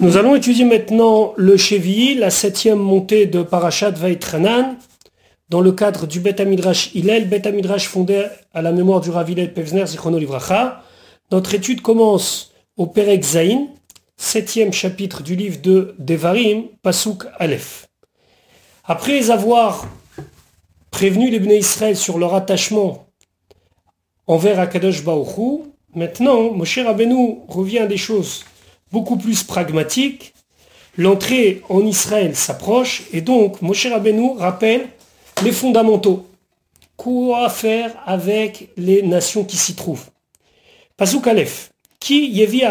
Nous allons étudier maintenant le Chevi, la septième montée de Parashat Vaitranan, dans le cadre du Bet Amidrash Hillel, Bet Amidrash fondé à la mémoire du Rav Pevzner Zichrono Livracha. Notre étude commence au Perek Zain, septième chapitre du livre de Devarim, Pasuk Aleph. Après avoir prévenu les Bnei Israël sur leur attachement envers Akadosh Baruch maintenant Moshe Rabbeinu revient à des choses beaucoup plus pragmatique. L'entrée en Israël s'approche et donc Moshe Rabbeinu rappelle les fondamentaux. Quoi faire avec les nations qui s'y trouvent? Pasuk Aleph. Qui yevi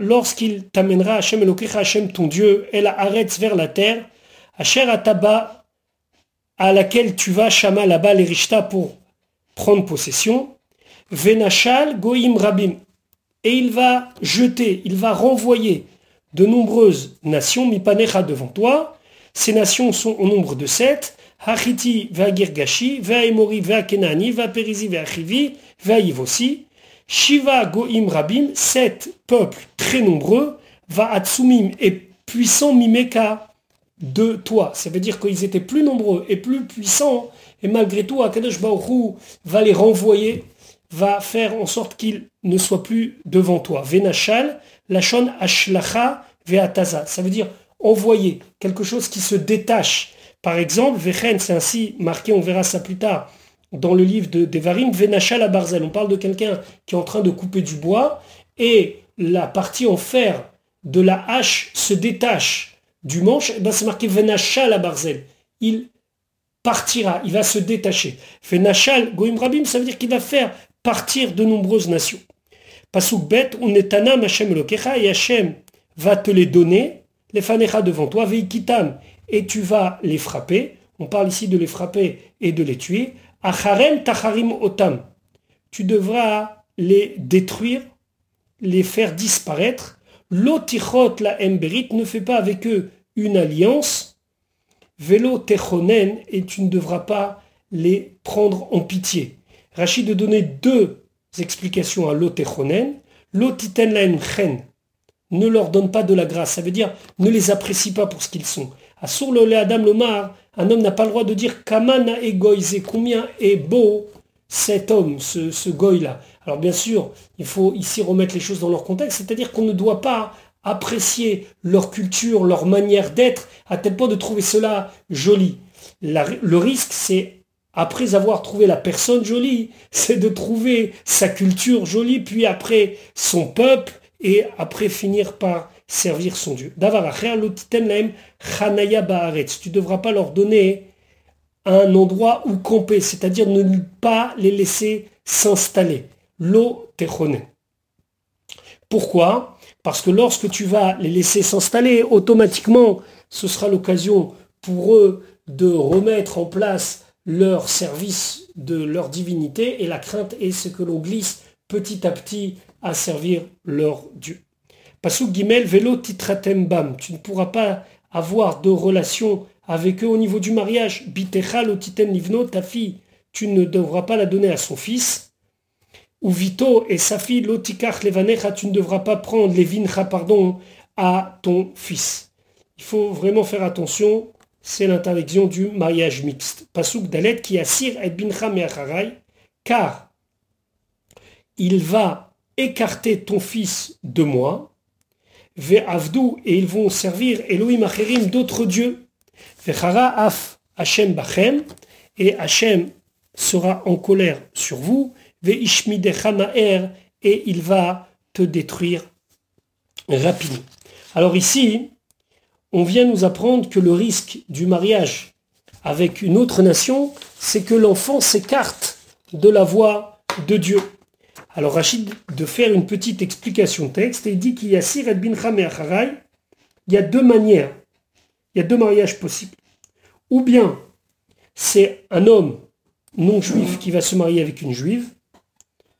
lorsqu'il t'amènera Hashem Elokecha Hashem ton Dieu et la arrête vers la terre, Asher Ataba à laquelle tu vas Shama là-bas les Rishta pour prendre possession, Venachal Goim Rabim et il va jeter, il va renvoyer de nombreuses nations, Mipanecha devant toi. Ces nations sont au nombre de sept. Hachiti, Vagirgashi, Vaemori, Vakenani, Vaperizi, Vachivi, Vaivosi. Shiva Goim Rabim, sept peuples très nombreux, Va Atsumim et puissants Mimeka de toi. Ça veut dire qu'ils étaient plus nombreux et plus puissants, et malgré tout, Akadosh Baruch va les renvoyer va faire en sorte qu'il ne soit plus devant toi. Venachal, lachon ashlacha veataza. Ça veut dire envoyer quelque chose qui se détache. Par exemple, vechen, c'est ainsi marqué, on verra ça plus tard, dans le livre de Devarim, venachal à barzel. On parle de quelqu'un qui est en train de couper du bois et la partie en fer de la hache se détache du manche. Eh ben c'est marqué venachal à barzel. Il partira, il va se détacher. Venachal goim rabim, ça veut dire qu'il va faire partir de nombreuses nations. Pasuk bet, unetanam Hashem lokecha, et Hashem va te les donner, les fanecha devant toi, veikitam, et tu vas les frapper. On parle ici de les frapper et de les tuer. Acharem tacharim otam. Tu devras les détruire, les faire disparaître. Lotichot la emberit, ne fais pas avec eux une alliance. Velo techonen, et tu ne devras pas les prendre en pitié. Rachid de donner deux explications à laen chen. Ne leur donne pas de la grâce. Ça veut dire ne les apprécie pas pour ce qu'ils sont. À le Adam Lomar, un homme n'a pas le droit de dire Kamana et goïze, combien est beau cet homme, ce, ce goy-là. Alors bien sûr, il faut ici remettre les choses dans leur contexte, c'est-à-dire qu'on ne doit pas apprécier leur culture, leur manière d'être, à tel point de trouver cela joli. le risque, c'est après avoir trouvé la personne jolie, c'est de trouver sa culture jolie, puis après son peuple, et après finir par servir son Dieu. Tu ne devras pas leur donner un endroit où camper, c'est-à-dire ne pas les laisser s'installer. Lo Pourquoi? Parce que lorsque tu vas les laisser s'installer, automatiquement, ce sera l'occasion pour eux de remettre en place leur service de leur divinité et la crainte est ce que l'on glisse petit à petit à servir leur Dieu. Pasuk Gimel Velo Titratem Bam, tu ne pourras pas avoir de relation avec eux au niveau du mariage. Bitecha Lotiten Livno, ta fille, tu ne devras pas la donner à son fils. Ou Vito et sa fille Lotikach Levanecha, tu ne devras pas prendre les vincha, pardon, à ton fils. Il faut vraiment faire attention c'est l'interdiction du mariage mixte. Pasuk Dalet qui assire et bincha car il va écarter ton fils de moi, ve avdou, et ils vont servir Elohim acherim d'autres dieux, vechara af Hashem bachem, et Hashem sera en colère sur vous, ve ishmidecha et il va te détruire rapidement. Alors ici, on vient nous apprendre que le risque du mariage avec une autre nation, c'est que l'enfant s'écarte de la voie de Dieu. Alors Rachid de faire une petite explication texte et il dit qu'il y a Sir bin il y a deux manières, il y a deux mariages possibles. Ou bien c'est un homme non juif qui va se marier avec une juive,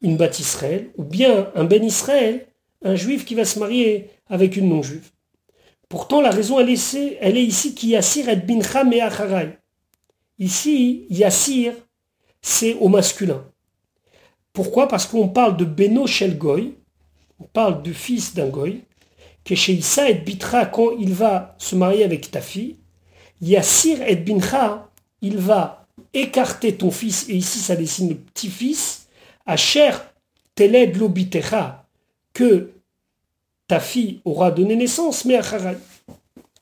une bat Israël, ou bien un ben Israël, un juif qui va se marier avec une non juive. Pourtant, la raison, elle est, elle est ici qui Yassir et Bincha Meacharai. Ici, Yassir, c'est au masculin. Pourquoi? Parce qu'on parle de Beno Shel Goy, on parle du fils d'un Goy, que chez Issa et Bitra, quand il va se marier avec ta fille, Yassir et Bincha, il va écarter ton fils, et ici ça dessine le petit-fils, à cher Teled Lobitecha, que ta fille aura donné naissance, mais à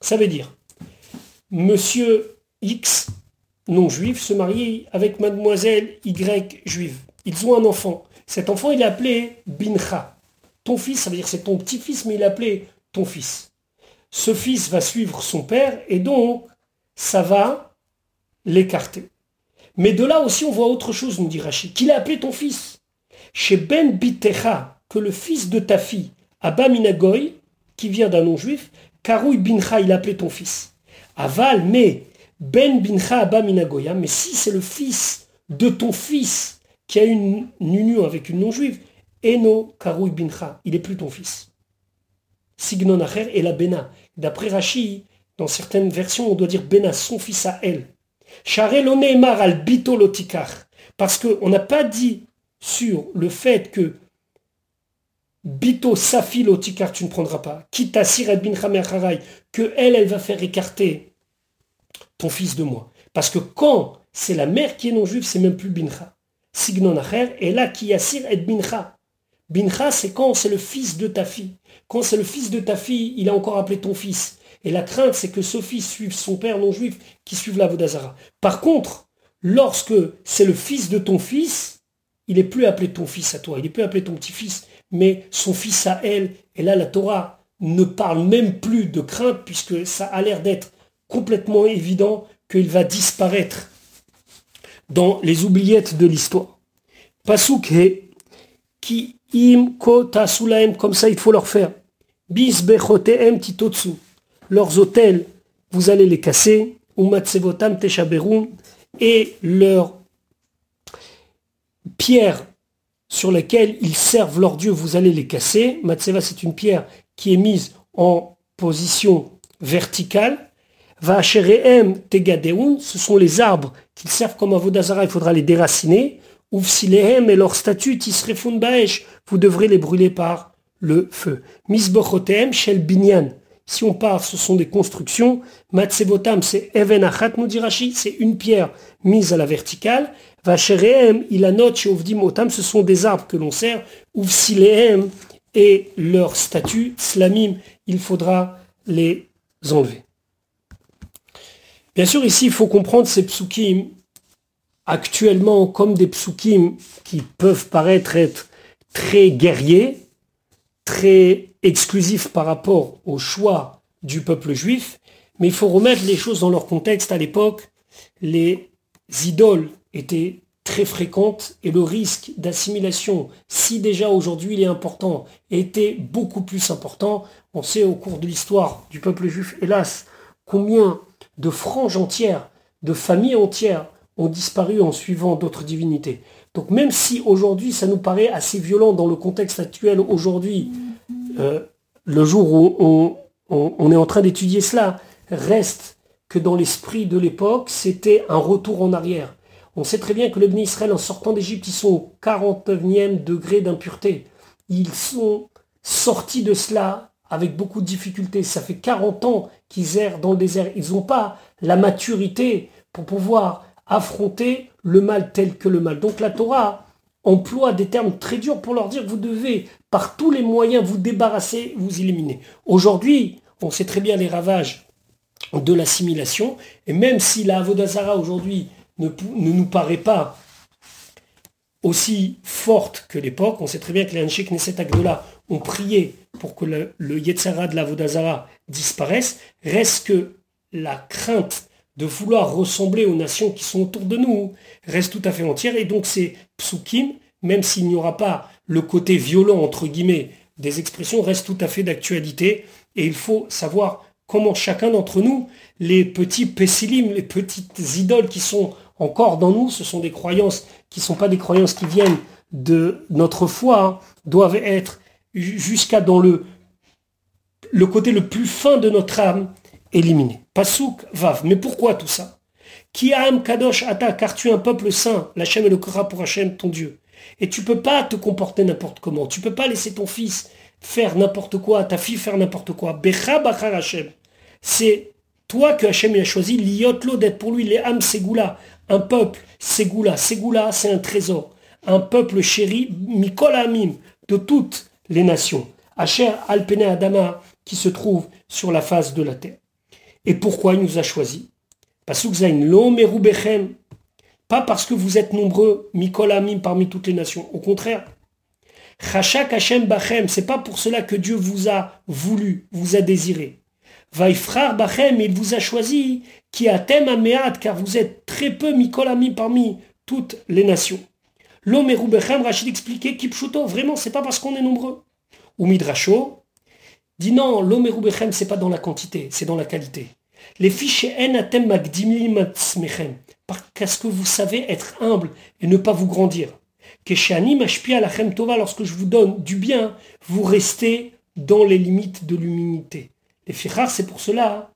Ça veut dire, monsieur X, non juif, se marie avec mademoiselle Y juive. Ils ont un enfant. Cet enfant, il est appelé Bincha. Ton fils, ça veut dire c'est ton petit-fils, mais il est appelé ton fils. Ce fils va suivre son père et donc ça va l'écarter. Mais de là aussi, on voit autre chose, nous dit Rachid, qu'il a appelé ton fils. Chez Ben Bitecha, que le fils de ta fille, Abba Minagoy, qui vient d'un non-juif, Karoui Bincha, il a appelé ton fils. Aval, mais Ben Bincha Abba Minagoya, mais si c'est le fils de ton fils qui a une, union avec une non-juive, Eno Karoui Bincha, il est plus ton fils. Signon Acher et la Bena. D'après Rashi, dans certaines versions, on doit dire Bena, son fils à elle. Al Bito Parce qu'on n'a pas dit sur le fait que Bito Safi Lotikar, tu ne prendras pas. Kita Siret bin que elle, elle va faire écarter ton fils de moi. Parce que quand c'est la mère qui est non juive, c'est même plus Bincha. Signon Acher, et là, qui et Bincha. Bincha, c'est quand c'est le fils de ta fille. Quand c'est le fils de ta fille, il a encore appelé ton fils. Et la crainte, c'est que ce fils suive son père non juif qui suive la Vodazara. Par contre, lorsque c'est le fils de ton fils, il n'est plus appelé ton fils à toi, il n'est plus appelé ton petit-fils, mais son fils à elle. Et là, la Torah ne parle même plus de crainte puisque ça a l'air d'être complètement évident qu'il va disparaître dans les oubliettes de l'histoire. Pasuk qui im ko comme ça il faut leur faire. Bis bechoteem titotsu leurs hôtels, vous allez les casser, et leurs pierres sur lesquelles ils servent leur Dieu, vous allez les casser. Matseva, c'est une pierre qui est mise en position verticale. Vachereem tegadeun, ce sont les arbres qu'ils servent comme avodazara, il faudra les déraciner. Uvsilehem et leur statut, tisrefun baesh, vous devrez les brûler par le feu. Misbochotem shel binyan, si on part, ce sont des constructions. Matsebotam, c'est Even Achat, nous c'est une pierre mise à la verticale. Vachereem, Ilanot, Ovdim Otam, ce sont des arbres que l'on sert. Uvsileem et leur statut, Slamim, il faudra les enlever. Bien sûr, ici, il faut comprendre ces psukim actuellement comme des psukim qui peuvent paraître être très guerriers, très exclusif par rapport au choix du peuple juif, mais il faut remettre les choses dans leur contexte. À l'époque, les idoles étaient très fréquentes et le risque d'assimilation, si déjà aujourd'hui il est important, était beaucoup plus important. On sait au cours de l'histoire du peuple juif, hélas, combien de franges entières, de familles entières ont disparu en suivant d'autres divinités. Donc même si aujourd'hui ça nous paraît assez violent dans le contexte actuel aujourd'hui, euh, le jour où on, est en train d'étudier cela, reste que dans l'esprit de l'époque, c'était un retour en arrière. On sait très bien que les Israël, en sortant d'Égypte, ils sont au 49e degré d'impureté. Ils sont sortis de cela avec beaucoup de difficultés. Ça fait 40 ans qu'ils errent dans le désert. Ils n'ont pas la maturité pour pouvoir affronter le mal tel que le mal. Donc la Torah emploie des termes très durs pour leur dire vous devez par tous les moyens vous débarrasser, vous éliminer. Aujourd'hui, on sait très bien les ravages de l'assimilation, et même si la Avodazara aujourd'hui ne, nous paraît pas aussi forte que l'époque, on sait très bien que les Hanshek Neset Agdola ont prié pour que le, le Yetzara de la Avodazara disparaisse, reste que la crainte de vouloir ressembler aux nations qui sont autour de nous reste tout à fait entière, et donc ces psukim, même s'il n'y aura pas le côté violent, entre guillemets, des expressions, reste tout à fait d'actualité. Et il faut savoir comment chacun d'entre nous, les petits pessilim, les petites idoles qui sont encore dans nous, ce sont des croyances qui ne sont pas des croyances qui viennent de notre foi, hein, doivent être jusqu'à dans le, le côté le plus fin de notre âme éliminé. Pasouk Vav. Mais pourquoi tout ça? Ki Kadosh Ata, car tu es un peuple saint, la et le Kora pour Hachem, ton Dieu. Et tu peux pas te comporter n'importe comment. Tu peux pas laisser ton fils faire n'importe quoi, ta fille faire n'importe quoi. Becha Bachar Hashem. C'est toi que Hachem a choisi, liotlo d'être pour lui les âmes Ségoula, un peuple Ségoula. Ségoula, c'est un trésor. Un peuple chéri, Mikol Amim, de toutes les nations. Asher Alpene Adama, qui se trouve sur la face de la terre. Et pourquoi il nous a choisis? Pas parce que vous êtes nombreux, Mikol Amim, parmi toutes les nations. Au contraire, Chachak Hashem Bachem, c'est pas pour cela que Dieu vous a voulu, vous a désiré. Vaifrar Bachem, il vous a choisi, qui a thème Amead, car vous êtes très peu Mikolami parmi toutes les nations. L'homme Rachid expliquait, Kipchuto, vraiment, c'est pas parce qu'on est nombreux. Ou Midrasho dit non, l'homme Bechem, c'est pas dans la quantité, c'est dans la qualité. Les fiches en atem parce que vous savez être humble et ne pas vous grandir lorsque je vous donne du bien, vous restez dans les limites de l'humilité. Les fichar, c'est pour cela,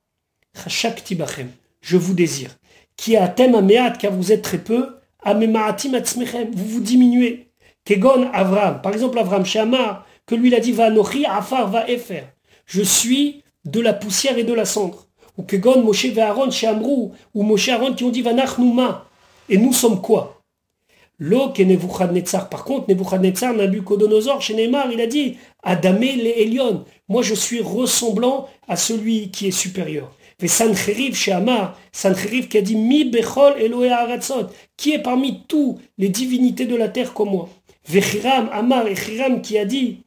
je vous désire. Qui a thème ameat, car vous êtes très peu, vous vous diminuez. Kegon Avram, par exemple Avram Shamar, que lui il a dit va afar va efer. Je suis de la poussière et de la cendre. Ou Kegon Moshe Aaron Shamrou, ou Moshe Aaron qui ont dit va Et nous sommes quoi? Lo ke Nebuchadnezzar. Par contre, Nebuchadnezzar, Nabucodonosor, chez Neymar, il a dit Adamé le Elion. Moi, je suis ressemblant à celui qui est supérieur. Et Sancheriv chez Amar, Sancheriv qui a dit Mi Bechol Eloé Aratzot, qui est parmi tous les divinités de la terre comme moi? Vechiram, Amar et Chiram qui a dit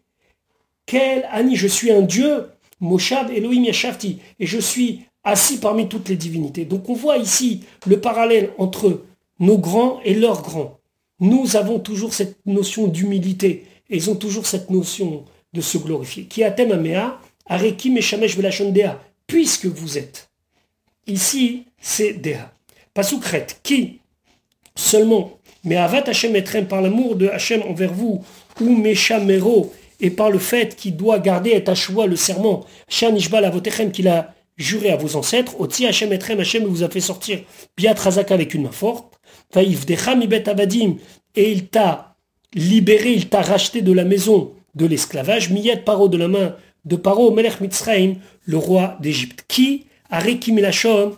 Quel Ani, je suis un Dieu, Moshav Elohim Yashavti, et je suis assis parmi toutes les divinités. Donc on voit ici le parallèle entre nos grands et leurs grands. Nous avons toujours cette notion d'humilité. Et ils ont toujours cette notion de se glorifier. Qui atem amea, arekim et shamesh dea. Puisque vous êtes. Ici, c'est dea. Pasukret, qui seulement, mais avat Hashem etrem par l'amour de Hashem envers vous, ou meshamero, et par le fait qu'il doit garder et choix le serment, Hashem nishbal avotechem qu'il a juré à vos ancêtres, Oti Hashem etrem, Hashem vous a fait sortir biat razaka avec une main forte, et il t'a libéré, il t'a racheté de la maison de l'esclavage, Miyet Paro de la main de Paro, Melech Mitzrayim, le roi d'Égypte. Qui a Milachon?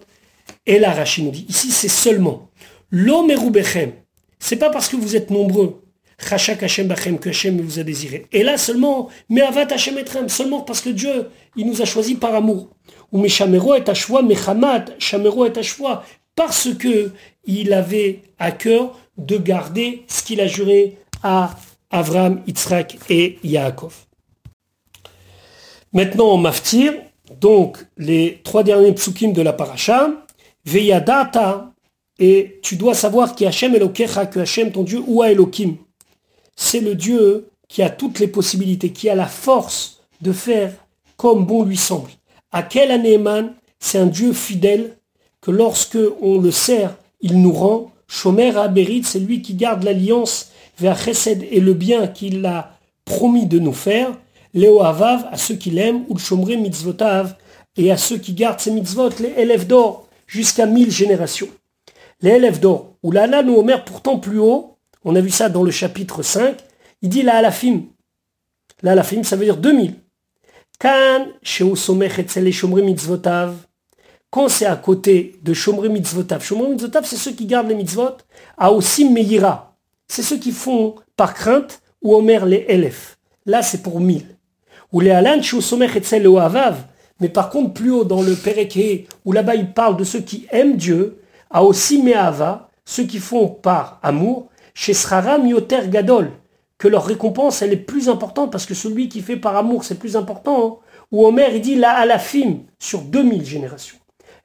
Et la dit. Ici, c'est seulement l'homme C'est pas parce que vous êtes nombreux. Chachak Hashem Bachem que Hashem vous a désiré. Et là seulement, mais Avat Hashem Etrem, seulement parce que Dieu, il nous a choisi par amour. Ou et Ashwa, Mechamat, Shamero et Ashwa, parce que il avait à cœur de garder ce qu'il a juré à Avram, Yitzhak et Yaakov. Maintenant, on maftir, donc les trois derniers psukim de la paracha, Veyadata, et tu dois savoir qui Hachem Elokecha, que Hachem, ton Dieu, ou Elohim. C'est le Dieu qui a toutes les possibilités, qui a la force de faire comme bon lui semble. À quel anéman, c'est un Dieu fidèle que lorsque on le sert, il nous rend. Shomer Aberit, c'est lui qui garde l'alliance vers Chesed et le bien qu'il a promis de nous faire. Léo Avav, à ceux qui l'aiment, ou le Shomre Mitzvotav, et à ceux qui gardent ses mitzvot, les élèves d'or, jusqu'à mille générations. Les élèves d'or, ou l'Ala nous Omer pourtant plus haut, on a vu ça dans le chapitre 5, il dit la Alafim. La Alafim, ça veut dire 2000. Kan, Shomre Mitzvotav, quand c'est à côté de Shomri Mitzvotav, Shomri Mitzvotav, c'est ceux qui gardent les mitzvot, a aussi Meira. C'est ceux qui font par crainte ou Omer les Elef. Là, c'est pour mille. Ou les Alan, Etzel ou Avav. Mais par contre, plus haut dans le Pereke, où là-bas il parle de ceux qui aiment Dieu, a aussi Me'ava, ceux qui font par amour, chez Sraram Yoter Gadol, que leur récompense, elle est plus importante parce que celui qui fait par amour, c'est plus important. Hein. Ou Omer, il dit la Alafim, sur 2000 générations.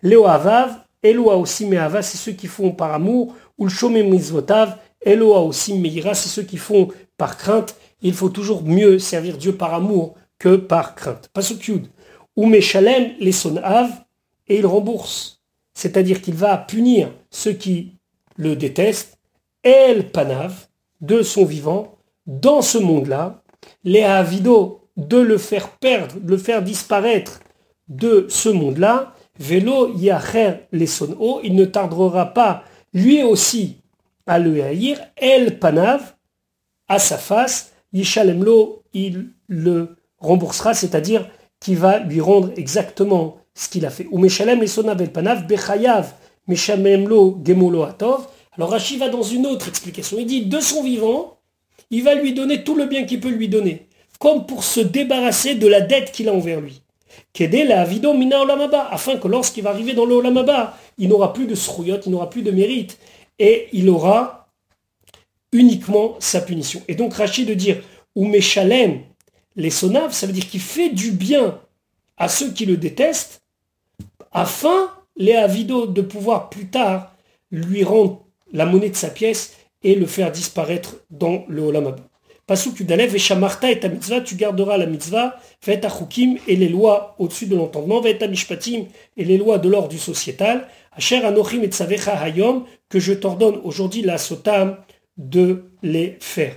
Léo Avav, Eloa aussi Me'ava, c'est ceux qui font par amour, ou le Shomé Mizvotav, Eloa aussi Meira, c'est ceux qui font par crainte. Il faut toujours mieux servir Dieu par amour que par crainte. Pas ce Ou Meshalem les Sonav, et il rembourse. C'est-à-dire qu'il va punir ceux qui le détestent, El Panav, de son vivant, dans ce monde-là, les Avido, de le faire perdre, de le faire disparaître de ce monde-là, Vélo yacher les il ne tardera pas lui aussi à le haïr, El Panav, à sa face, Yishalemlo, il le remboursera, c'est-à-dire qui va lui rendre exactement ce qu'il a fait. Ou Meshalem et Sonavel Panav, Bechayav, Meshamemlo, Gemolo Atov. Alors Rachid va dans une autre explication. Il dit, de son vivant, il va lui donner tout le bien qu'il peut lui donner, comme pour se débarrasser de la dette qu'il a envers lui. Olamaba, afin que lorsqu'il va arriver dans le olamaba, il n'aura plus de srouyot, il n'aura plus de mérite, et il aura uniquement sa punition. Et donc Rachid de dire, ou Meshalem, les sonaves, ça veut dire qu'il fait du bien à ceux qui le détestent, afin, les avidos, de pouvoir plus tard lui rendre la monnaie de sa pièce et le faire disparaître dans le Olam Pasuk Yudalev, Veshamarta et ta mitzvah, tu garderas la mitzvah, fait chukim et les lois au-dessus de l'entendement, fait mishpatim et les lois de l'ordre du sociétal, Asher anochim et tsavecha hayom, que je t'ordonne aujourd'hui la sotam de les faire.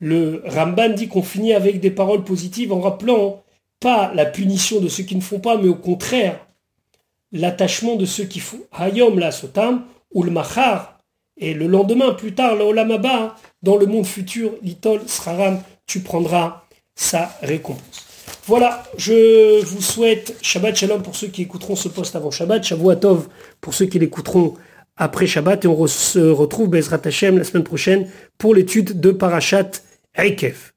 Le Ramban dit qu'on finit avec des paroles positives en rappelant pas la punition de ceux qui ne font pas, mais au contraire, l'attachement de ceux qui font. Hayom la sotam, ou le machar, et le lendemain, plus tard, le olamaba, dans le monde futur, l'itol sraram, tu prendras sa récompense. Voilà, je vous souhaite Shabbat Shalom pour ceux qui écouteront ce poste avant Shabbat, Shavuatov pour ceux qui l'écouteront après Shabbat, et on se retrouve Bezrat Hashem la semaine prochaine pour l'étude de Parashat Eikev.